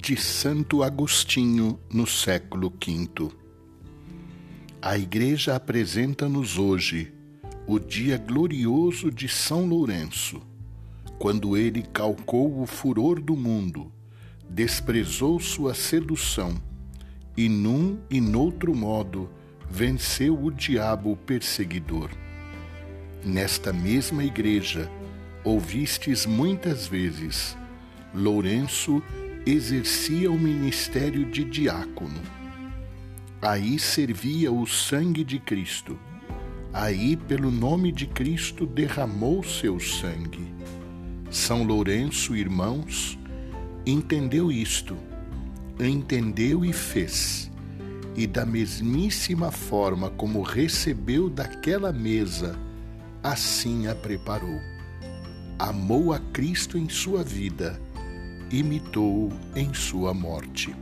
de Santo Agostinho no século V. A Igreja apresenta-nos hoje o dia glorioso de São Lourenço, quando ele calcou o furor do mundo, desprezou sua sedução e, num e noutro modo, venceu o diabo perseguidor. Nesta mesma igreja, ouvistes muitas vezes, Lourenço exercia o ministério de diácono. Aí servia o sangue de Cristo. Aí, pelo nome de Cristo, derramou seu sangue. São Lourenço, irmãos, entendeu isto, entendeu e fez. E da mesmíssima forma como recebeu daquela mesa, assim a preparou. Amou a Cristo em sua vida imitou em sua morte.